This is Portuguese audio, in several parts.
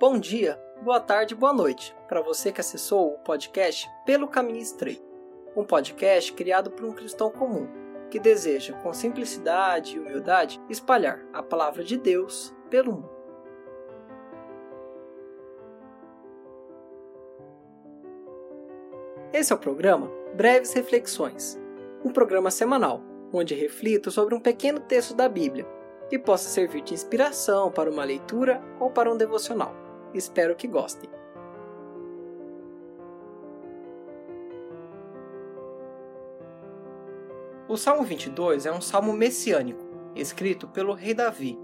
Bom dia, boa tarde, boa noite para você que acessou o podcast Pelo Caminho Estreito, um podcast criado por um cristão comum que deseja, com simplicidade e humildade, espalhar a palavra de Deus pelo mundo. Esse é o programa Breves Reflexões, um programa semanal onde reflito sobre um pequeno texto da Bíblia que possa servir de inspiração para uma leitura ou para um devocional. Espero que gostem. O Salmo 22 é um salmo messiânico, escrito pelo rei Davi.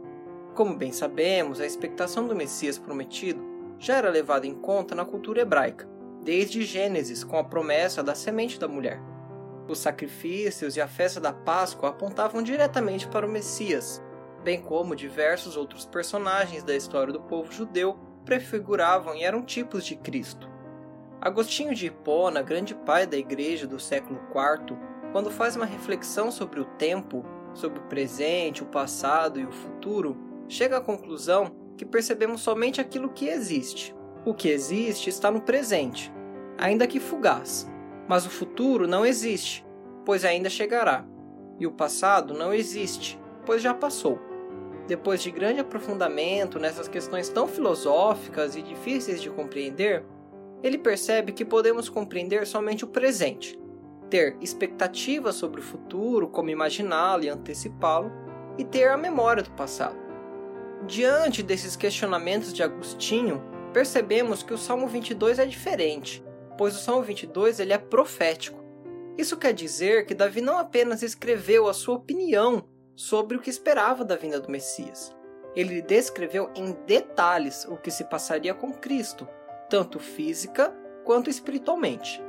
Como bem sabemos, a expectação do Messias prometido já era levada em conta na cultura hebraica, desde Gênesis com a promessa da semente da mulher. Os sacrifícios e a festa da Páscoa apontavam diretamente para o Messias, bem como diversos outros personagens da história do povo judeu prefiguravam e eram tipos de Cristo. Agostinho de Hipona, grande pai da igreja do século IV, quando faz uma reflexão sobre o tempo, sobre o presente, o passado e o futuro, chega à conclusão que percebemos somente aquilo que existe. O que existe está no presente, ainda que fugaz, mas o futuro não existe, pois ainda chegará, e o passado não existe, pois já passou. Depois de grande aprofundamento nessas questões tão filosóficas e difíceis de compreender, ele percebe que podemos compreender somente o presente, ter expectativas sobre o futuro, como imaginá-lo e antecipá-lo, e ter a memória do passado. Diante desses questionamentos de Agostinho, percebemos que o Salmo 22 é diferente pois o Salmo 22 ele é profético. Isso quer dizer que Davi não apenas escreveu a sua opinião sobre o que esperava da vinda do Messias. Ele descreveu em detalhes o que se passaria com Cristo, tanto física quanto espiritualmente.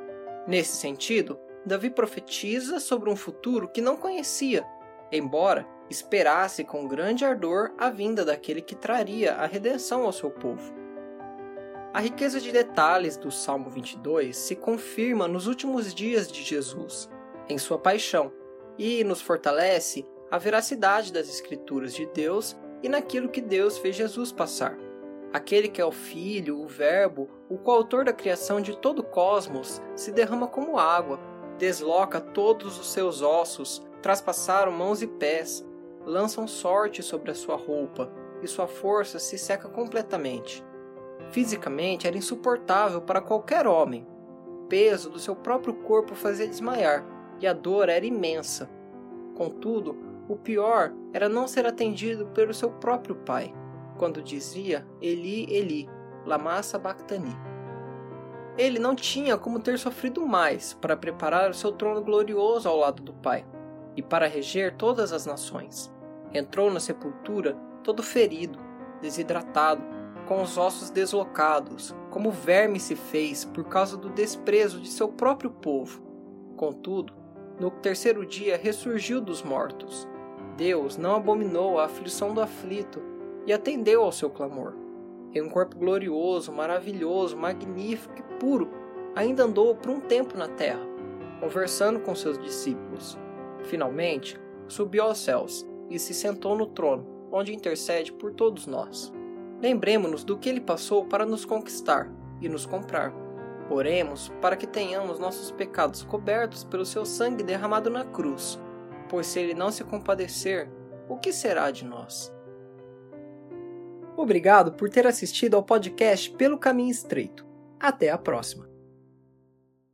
Nesse sentido, Davi profetiza sobre um futuro que não conhecia, embora esperasse com grande ardor a vinda daquele que traria a redenção ao seu povo. A riqueza de detalhes do Salmo 22 se confirma nos últimos dias de Jesus, em sua paixão, e nos fortalece a veracidade das Escrituras de Deus e naquilo que Deus fez Jesus passar. Aquele que é o Filho, o Verbo, o coautor da criação de todo o cosmos, se derrama como água, desloca todos os seus ossos, traspassaram mãos e pés, lançam sorte sobre a sua roupa, e sua força se seca completamente. Fisicamente era insuportável para qualquer homem. O peso do seu próprio corpo fazia desmaiar e a dor era imensa. Contudo, o pior era não ser atendido pelo seu próprio pai, quando dizia Eli, Eli, lama sabachthani. Ele não tinha como ter sofrido mais para preparar o seu trono glorioso ao lado do pai e para reger todas as nações. Entrou na sepultura todo ferido, desidratado, com os ossos deslocados, como verme se fez por causa do desprezo de seu próprio povo. Contudo, no terceiro dia ressurgiu dos mortos. Deus não abominou a aflição do aflito e atendeu ao seu clamor. Em um corpo glorioso, maravilhoso, magnífico e puro, ainda andou por um tempo na terra, conversando com seus discípulos. Finalmente, subiu aos céus e se sentou no trono, onde intercede por todos nós. Lembremos-nos do que ele passou para nos conquistar e nos comprar. Oremos para que tenhamos nossos pecados cobertos pelo seu sangue derramado na cruz, pois se ele não se compadecer, o que será de nós? Obrigado por ter assistido ao podcast Pelo Caminho Estreito. Até a próxima!